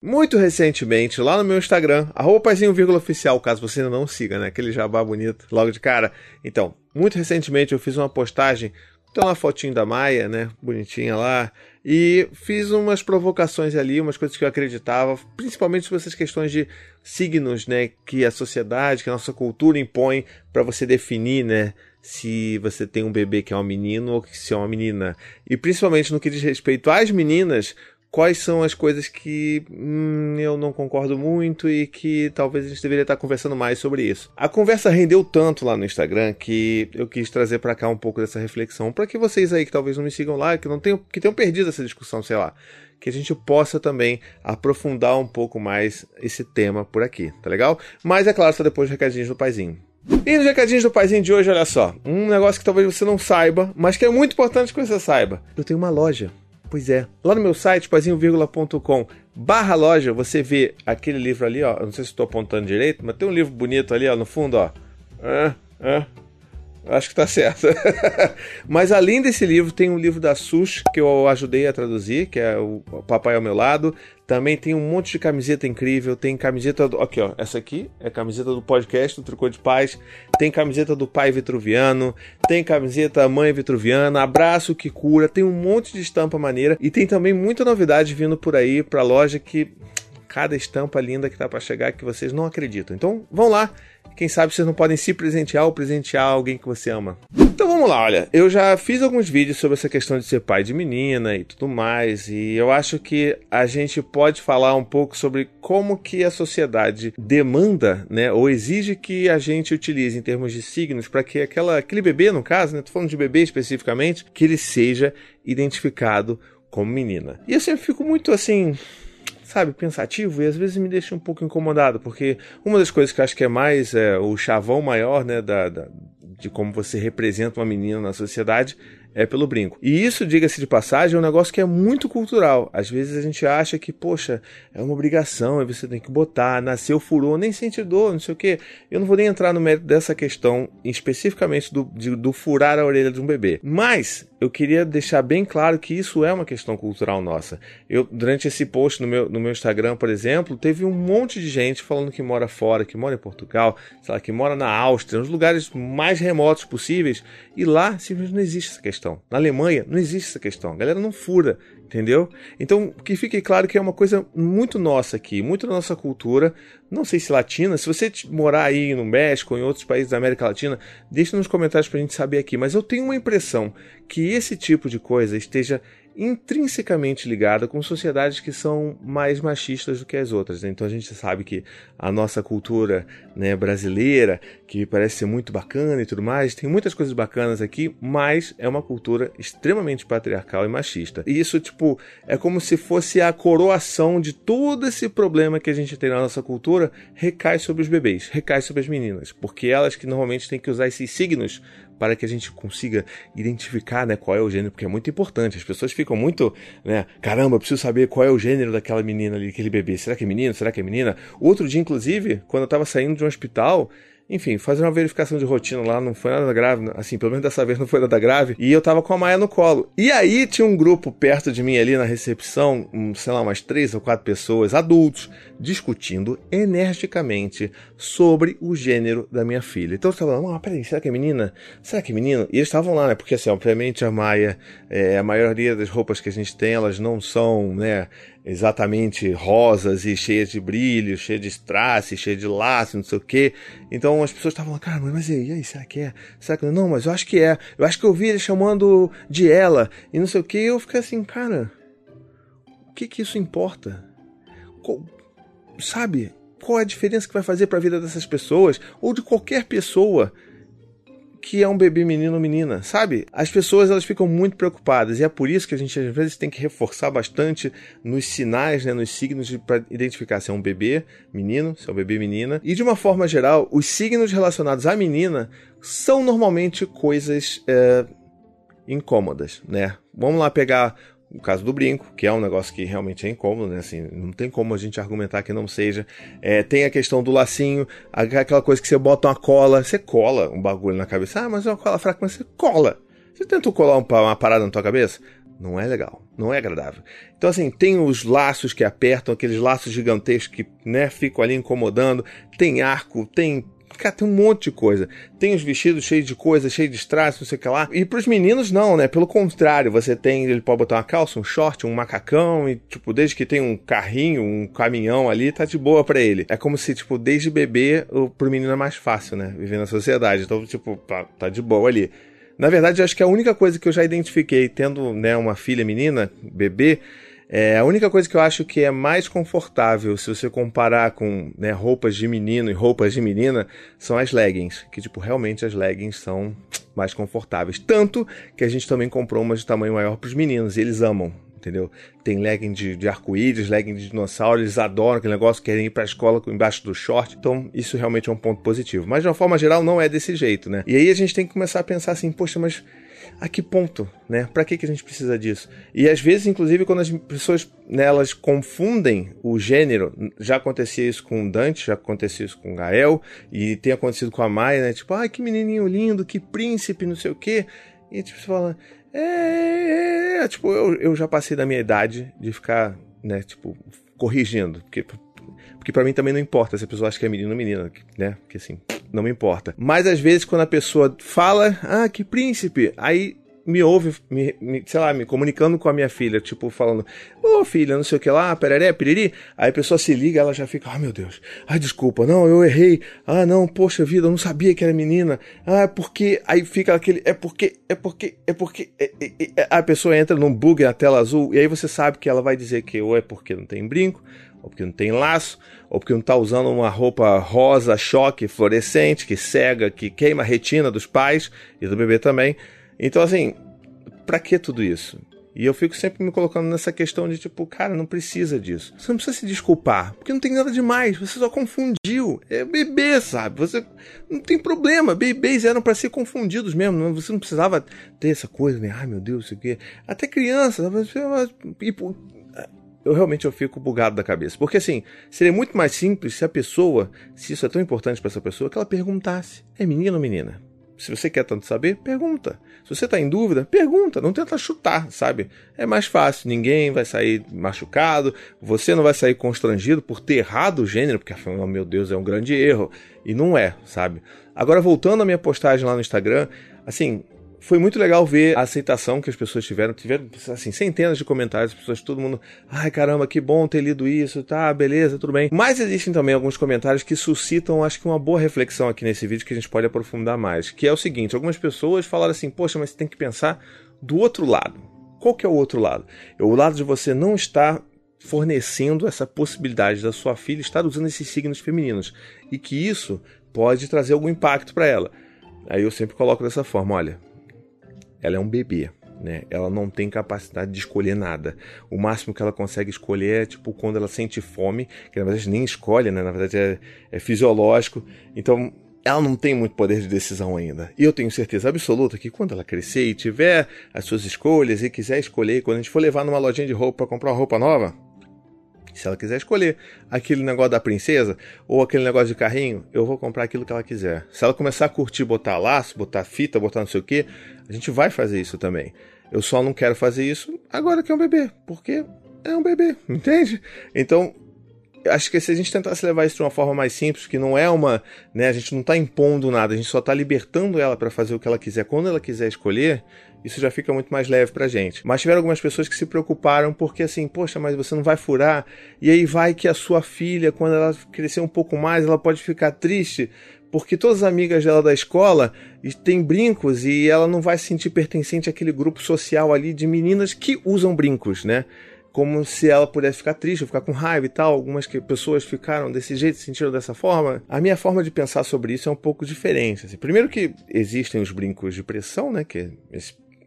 Muito recentemente, lá no meu Instagram, arroba paizinho, oficial, caso você ainda não siga, né? Aquele jabá bonito, logo de cara. Então, muito recentemente eu fiz uma postagem, tem uma fotinho da Maia, né? Bonitinha lá. E fiz umas provocações ali, umas coisas que eu acreditava, principalmente sobre essas questões de signos, né? Que a sociedade, que a nossa cultura impõe para você definir, né? Se você tem um bebê que é um menino ou se é uma menina. E principalmente no que diz respeito às meninas, quais são as coisas que hum, eu não concordo muito e que talvez a gente deveria estar conversando mais sobre isso. A conversa rendeu tanto lá no Instagram que eu quis trazer para cá um pouco dessa reflexão para que vocês aí que talvez não me sigam lá, que não tenham que tenham perdido essa discussão, sei lá, que a gente possa também aprofundar um pouco mais esse tema por aqui, tá legal? Mas é claro, só depois dos recadinhos do paizinho. E nos recadinhos do paizinho de hoje, olha só, um negócio que talvez você não saiba, mas que é muito importante que você saiba. Eu tenho uma loja Pois é. Lá no meu site, paizinho.com barra loja, você vê aquele livro ali, ó. Não sei se estou apontando direito, mas tem um livro bonito ali, ó, no fundo, ó. Ah, ah, Acho que tá certo. Mas além desse livro, tem um livro da SUS que eu ajudei a traduzir, que é o Papai ao Meu Lado. Também tem um monte de camiseta incrível. Tem camiseta do. Aqui, ó. Essa aqui é camiseta do podcast do Tricô de Paz. Tem camiseta do Pai Vitruviano. Tem camiseta Mãe Vitruviana. Abraço que cura. Tem um monte de estampa maneira. E tem também muita novidade vindo por aí pra loja que. Cada estampa linda que tá para chegar que vocês não acreditam. Então vão lá quem sabe vocês não podem se presentear ou presentear alguém que você ama. Então vamos lá, olha. Eu já fiz alguns vídeos sobre essa questão de ser pai de menina e tudo mais, e eu acho que a gente pode falar um pouco sobre como que a sociedade demanda, né, ou exige que a gente utilize em termos de signos para que aquela, aquele bebê, no caso, né, tô falando de bebê especificamente, que ele seja identificado como menina. E eu sempre fico muito assim, sabe, pensativo e às vezes me deixa um pouco incomodado, porque uma das coisas que eu acho que é mais é, o chavão maior, né, da, da, de como você representa uma menina na sociedade é pelo brinco. E isso, diga-se de passagem, é um negócio que é muito cultural. Às vezes a gente acha que, poxa, é uma obrigação, você tem que botar, nasceu, furou, nem sente dor, não sei o quê. Eu não vou nem entrar no mérito dessa questão, especificamente do, de, do furar a orelha de um bebê. Mas eu queria deixar bem claro que isso é uma questão cultural nossa. Eu, durante esse post no meu, no meu Instagram, por exemplo, teve um monte de gente falando que mora fora, que mora em Portugal, sei lá, que mora na Áustria, nos lugares mais remotos possíveis, e lá simplesmente não existe essa questão. Na Alemanha não existe essa questão. A galera não fura, entendeu? Então, que fique claro que é uma coisa muito nossa aqui, muito da nossa cultura, não sei se latina. Se você morar aí no México ou em outros países da América Latina, deixe nos comentários pra gente saber aqui. Mas eu tenho uma impressão que esse tipo de coisa esteja intrinsecamente ligada com sociedades que são mais machistas do que as outras. Né? Então a gente sabe que a nossa cultura né, brasileira, que parece ser muito bacana e tudo mais, tem muitas coisas bacanas aqui, mas é uma cultura extremamente patriarcal e machista. E isso, tipo, é como se fosse a coroação de todo esse problema que a gente tem na nossa cultura, recai sobre os bebês, recai sobre as meninas, porque elas que normalmente têm que usar esses signos para que a gente consiga identificar né, qual é o gênero, porque é muito importante. As pessoas ficam muito, né? Caramba, eu preciso saber qual é o gênero daquela menina ali, aquele bebê. Será que é menino? Será que é menina? Outro dia, inclusive, quando eu estava saindo de um hospital, enfim, fazer uma verificação de rotina lá, não foi nada grave, assim, pelo menos dessa vez não foi nada grave. E eu tava com a Maia no colo. E aí tinha um grupo perto de mim ali na recepção, um, sei lá, umas três ou quatro pessoas, adultos, discutindo energicamente sobre o gênero da minha filha. Então eu tava falando, ah, peraí, será que é menina? Será que é menino? E eles estavam lá, né? Porque assim, obviamente a Maia, é, a maioria das roupas que a gente tem, elas não são, né? Exatamente rosas e cheias de brilho, cheias de strass, cheias de laço, não sei o quê. Então as pessoas estavam lá, cara, mas e aí, será que é? Será que não? Mas eu acho que é. Eu acho que eu vi ele chamando de ela e não sei o quê. E eu fiquei assim, cara, o que que isso importa? Qual, sabe? Qual é a diferença que vai fazer para a vida dessas pessoas ou de qualquer pessoa? Que é um bebê menino ou menina, sabe? As pessoas elas ficam muito preocupadas e é por isso que a gente às vezes tem que reforçar bastante nos sinais, né, nos signos para identificar se é um bebê menino, se é um bebê menina. E de uma forma geral, os signos relacionados à menina são normalmente coisas é, incômodas, né? Vamos lá pegar o caso do brinco, que é um negócio que realmente é incômodo, né? Assim, não tem como a gente argumentar que não seja. É, tem a questão do lacinho, aquela coisa que você bota uma cola, você cola um bagulho na cabeça. Ah, mas é uma cola fraca, mas você cola. Você tentou colar uma parada na tua cabeça? Não é legal, não é agradável. Então, assim, tem os laços que apertam, aqueles laços gigantescos que, né, ficam ali incomodando. Tem arco, tem Cara, tem um monte de coisa. Tem os vestidos cheios de coisa, cheios de strass, não sei o que lá. E pros meninos, não, né? Pelo contrário, você tem. Ele pode botar uma calça, um short, um macacão, e, tipo, desde que tem um carrinho, um caminhão ali, tá de boa para ele. É como se, tipo, desde bebê, pro menino é mais fácil, né? Viver na sociedade. Então, tipo, tá, tá de boa ali. Na verdade, acho que a única coisa que eu já identifiquei, tendo né, uma filha menina, bebê, é, a única coisa que eu acho que é mais confortável, se você comparar com né, roupas de menino e roupas de menina, são as leggings. Que, tipo, realmente as leggings são mais confortáveis. Tanto que a gente também comprou umas de tamanho maior para os meninos, e eles amam entendeu? Tem legging de, de arco-íris, legging de dinossauro, eles adoram aquele negócio, querem ir pra escola embaixo do short. Então, isso realmente é um ponto positivo. Mas, de uma forma geral, não é desse jeito, né? E aí a gente tem que começar a pensar assim, poxa, mas a que ponto, né? Para que, que a gente precisa disso? E às vezes, inclusive, quando as pessoas né, confundem o gênero, já acontecia isso com Dante, já acontecia isso com Gael, e tem acontecido com a Maia, né? Tipo, ai, que menininho lindo, que príncipe, não sei o quê. E tipo, você fala, é, é, é, tipo, eu, eu já passei da minha idade de ficar, né, tipo, corrigindo. Porque, porque para mim também não importa se a pessoa acha que é menino ou menina, né? Porque assim, não me importa. Mas às vezes quando a pessoa fala, ah, que príncipe, aí me ouve, me, me, sei lá, me comunicando com a minha filha, tipo, falando, ô oh, filha, não sei o que lá, pereré, piriri. Aí a pessoa se liga, ela já fica, ah, meu Deus, ai, desculpa, não, eu errei, ah, não, poxa vida, eu não sabia que era menina, ah, é porque, aí fica aquele, é porque, é porque, é porque, é, é, é, a pessoa entra num bug na tela azul, e aí você sabe que ela vai dizer que ou é porque não tem brinco, ou porque não tem laço, ou porque não está usando uma roupa rosa, choque, fluorescente, que cega, que queima a retina dos pais e do bebê também. Então, assim, para que tudo isso? E eu fico sempre me colocando nessa questão de tipo, cara, não precisa disso. Você não precisa se desculpar, porque não tem nada demais. Você só confundiu. É bebê, sabe? Você não tem problema. Bebês eram para ser confundidos mesmo. Você não precisava ter essa coisa, né? Ai, meu Deus, isso aqui. Até criança. Eu realmente eu fico bugado da cabeça. Porque assim, seria muito mais simples se a pessoa, se isso é tão importante para essa pessoa, que ela perguntasse: é menino ou menina? Se você quer tanto saber, pergunta. Se você está em dúvida, pergunta. Não tenta chutar, sabe? É mais fácil. Ninguém vai sair machucado. Você não vai sair constrangido por ter errado o gênero, porque afinal, meu Deus, é um grande erro. E não é, sabe? Agora, voltando à minha postagem lá no Instagram, assim, foi muito legal ver a aceitação que as pessoas tiveram. Tiveram, assim, centenas de comentários, pessoas, todo mundo, ai caramba, que bom ter lido isso, tá, beleza, tudo bem. Mas existem também alguns comentários que suscitam, acho que uma boa reflexão aqui nesse vídeo que a gente pode aprofundar mais. Que é o seguinte: algumas pessoas falaram assim, poxa, mas você tem que pensar do outro lado. Qual que é o outro lado? É o lado de você não estar fornecendo essa possibilidade da sua filha estar usando esses signos femininos e que isso pode trazer algum impacto para ela. Aí eu sempre coloco dessa forma, olha, ela é um bebê. Né? Ela não tem capacidade de escolher nada. O máximo que ela consegue escolher é tipo quando ela sente fome, que na verdade nem escolhe, né? Na verdade é, é fisiológico. Então ela não tem muito poder de decisão ainda. E eu tenho certeza absoluta que quando ela crescer e tiver as suas escolhas e quiser escolher, quando a gente for levar numa lojinha de roupa para comprar uma roupa nova, se ela quiser escolher aquele negócio da princesa ou aquele negócio de carrinho, eu vou comprar aquilo que ela quiser. Se ela começar a curtir botar laço, botar fita, botar não sei o que, a gente vai fazer isso também. Eu só não quero fazer isso agora que é um bebê, porque é um bebê, entende? Então, acho que se a gente tentasse levar isso de uma forma mais simples, que não é uma, né, a gente não está impondo nada, a gente só está libertando ela para fazer o que ela quiser quando ela quiser escolher, isso já fica muito mais leve pra gente. Mas tiveram algumas pessoas que se preocuparam porque assim, poxa, mas você não vai furar, e aí vai que a sua filha, quando ela crescer um pouco mais, ela pode ficar triste porque todas as amigas dela da escola têm brincos e ela não vai se sentir pertencente àquele grupo social ali de meninas que usam brincos, né? Como se ela pudesse ficar triste, ficar com raiva e tal. Algumas pessoas ficaram desse jeito, se sentiram dessa forma. A minha forma de pensar sobre isso é um pouco diferente. Assim, primeiro que existem os brincos de pressão, né? Que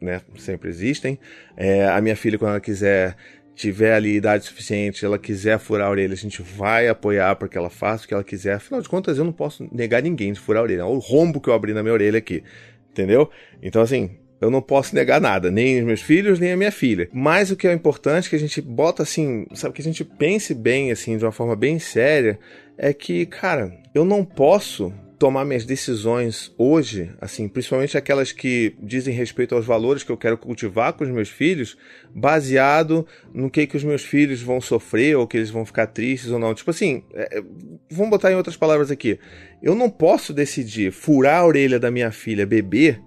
né, sempre existem. É, a minha filha, quando ela quiser tiver ali idade suficiente, ela quiser furar a orelha, a gente vai apoiar para que ela faça o que ela quiser. Afinal de contas, eu não posso negar ninguém de furar a orelha. Olha o rombo que eu abri na minha orelha aqui. Entendeu? Então, assim, eu não posso negar nada, nem os meus filhos, nem a minha filha. Mas o que é importante que a gente bota assim, sabe, que a gente pense bem, assim, de uma forma bem séria, é que, cara, eu não posso tomar minhas decisões hoje, assim, principalmente aquelas que dizem respeito aos valores que eu quero cultivar com os meus filhos, baseado no que que os meus filhos vão sofrer ou que eles vão ficar tristes ou não. Tipo assim, é, é vamos botar em outras palavras aqui. Eu não posso decidir furar a orelha da minha filha bebê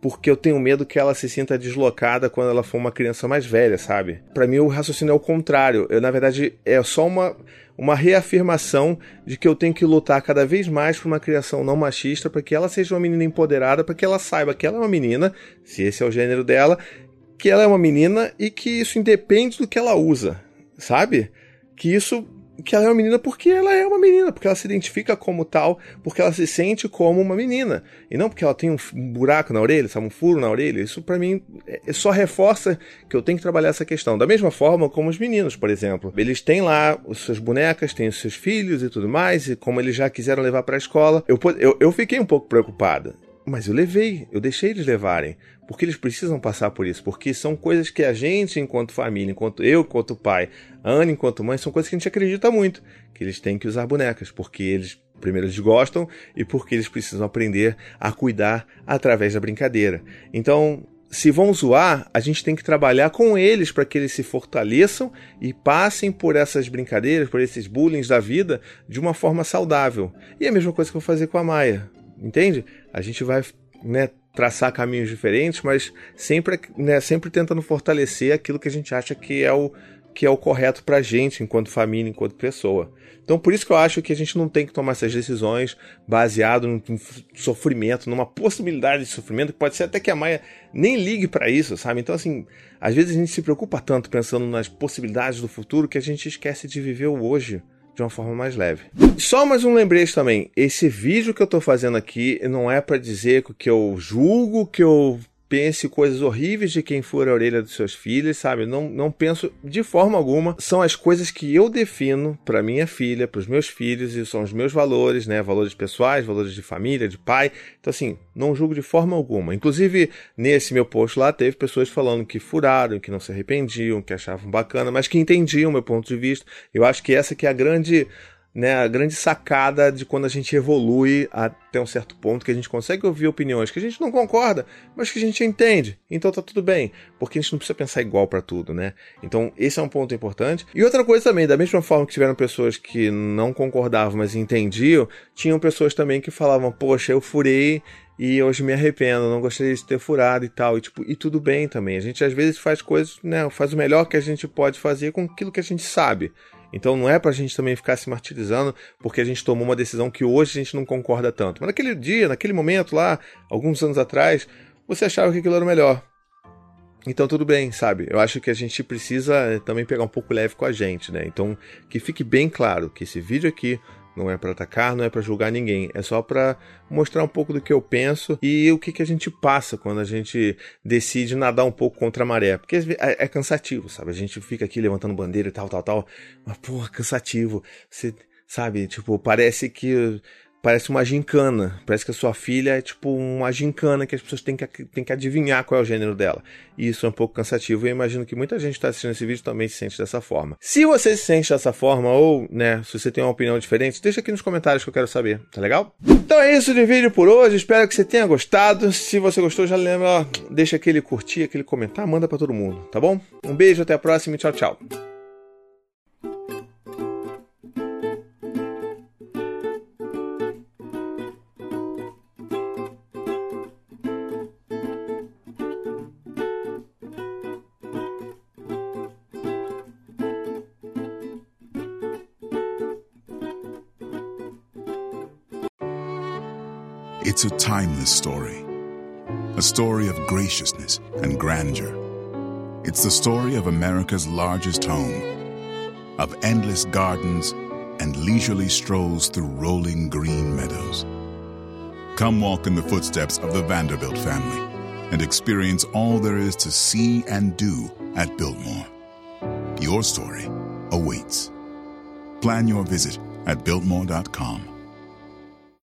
porque eu tenho medo que ela se sinta deslocada quando ela for uma criança mais velha, sabe? Para mim o raciocínio é o contrário. Eu na verdade é só uma uma reafirmação de que eu tenho que lutar cada vez mais por uma criação não machista, para que ela seja uma menina empoderada, para que ela saiba que ela é uma menina, se esse é o gênero dela, que ela é uma menina e que isso independe do que ela usa, sabe? Que isso que ela é uma menina porque ela é uma menina, porque ela se identifica como tal, porque ela se sente como uma menina. E não porque ela tem um buraco na orelha, sabe, um furo na orelha. Isso para mim é, só reforça que eu tenho que trabalhar essa questão. Da mesma forma como os meninos, por exemplo. Eles têm lá as suas bonecas, têm os seus filhos e tudo mais, e como eles já quiseram levar para a escola, eu, eu, eu fiquei um pouco preocupada. Mas eu levei, eu deixei eles levarem, porque eles precisam passar por isso, porque são coisas que a gente, enquanto família, enquanto eu, enquanto pai, Ana, enquanto mãe, são coisas que a gente acredita muito, que eles têm que usar bonecas, porque eles, primeiro, eles gostam e porque eles precisam aprender a cuidar através da brincadeira. Então, se vão zoar, a gente tem que trabalhar com eles para que eles se fortaleçam e passem por essas brincadeiras, por esses bullying da vida de uma forma saudável. E é a mesma coisa que eu vou fazer com a Maia entende? A gente vai né, traçar caminhos diferentes, mas sempre, né, sempre tentando fortalecer aquilo que a gente acha que é o, que é o correto para a gente, enquanto família, enquanto pessoa. Então, por isso que eu acho que a gente não tem que tomar essas decisões baseado no sofrimento, numa possibilidade de sofrimento, que pode ser até que a Maia nem ligue para isso, sabe? Então, assim, às vezes a gente se preocupa tanto pensando nas possibilidades do futuro que a gente esquece de viver o hoje de uma forma mais leve. Só mais um lembrete também, esse vídeo que eu estou fazendo aqui não é para dizer que eu julgo, que eu pense coisas horríveis de quem fura a orelha dos seus filhos, sabe? Não, não penso de forma alguma. São as coisas que eu defino para minha filha, para os meus filhos, e são os meus valores, né? Valores pessoais, valores de família, de pai. Então, assim, não julgo de forma alguma. Inclusive, nesse meu post lá, teve pessoas falando que furaram, que não se arrependiam, que achavam bacana, mas que entendiam o meu ponto de vista. Eu acho que essa que é a grande né, a grande sacada de quando a gente evolui até um certo ponto que a gente consegue ouvir opiniões que a gente não concorda, mas que a gente entende. Então tá tudo bem, porque a gente não precisa pensar igual para tudo, né? Então esse é um ponto importante. E outra coisa também, da mesma forma que tiveram pessoas que não concordavam, mas entendiam, tinham pessoas também que falavam: "Poxa, eu furei e hoje me arrependo, não gostaria de ter furado e tal. E, tipo, e tudo bem também. A gente às vezes faz coisas, né? Faz o melhor que a gente pode fazer com aquilo que a gente sabe. Então não é pra gente também ficar se martirizando porque a gente tomou uma decisão que hoje a gente não concorda tanto. Mas naquele dia, naquele momento lá, alguns anos atrás, você achava que aquilo era o melhor. Então tudo bem, sabe? Eu acho que a gente precisa eh, também pegar um pouco leve com a gente, né? Então que fique bem claro que esse vídeo aqui não é para atacar, não é para julgar ninguém, é só para mostrar um pouco do que eu penso e o que, que a gente passa quando a gente decide nadar um pouco contra a maré, porque é, é cansativo, sabe? A gente fica aqui levantando bandeira e tal, tal, tal, mas porra, cansativo. Você sabe, tipo, parece que parece uma gincana. Parece que a sua filha é tipo uma gincana que as pessoas têm que, têm que adivinhar qual é o gênero dela. E isso é um pouco cansativo e eu imagino que muita gente está assistindo esse vídeo também se sente dessa forma. Se você se sente dessa forma ou, né, se você tem uma opinião diferente, deixa aqui nos comentários que eu quero saber, tá legal? Então é isso de vídeo por hoje, espero que você tenha gostado. Se você gostou, já lembra, ó, deixa aquele curtir, aquele comentar, manda para todo mundo, tá bom? Um beijo, até a próxima e tchau, tchau. Timeless story, a story of graciousness and grandeur. It's the story of America's largest home, of endless gardens and leisurely strolls through rolling green meadows. Come walk in the footsteps of the Vanderbilt family and experience all there is to see and do at Biltmore. Your story awaits. Plan your visit at Biltmore.com.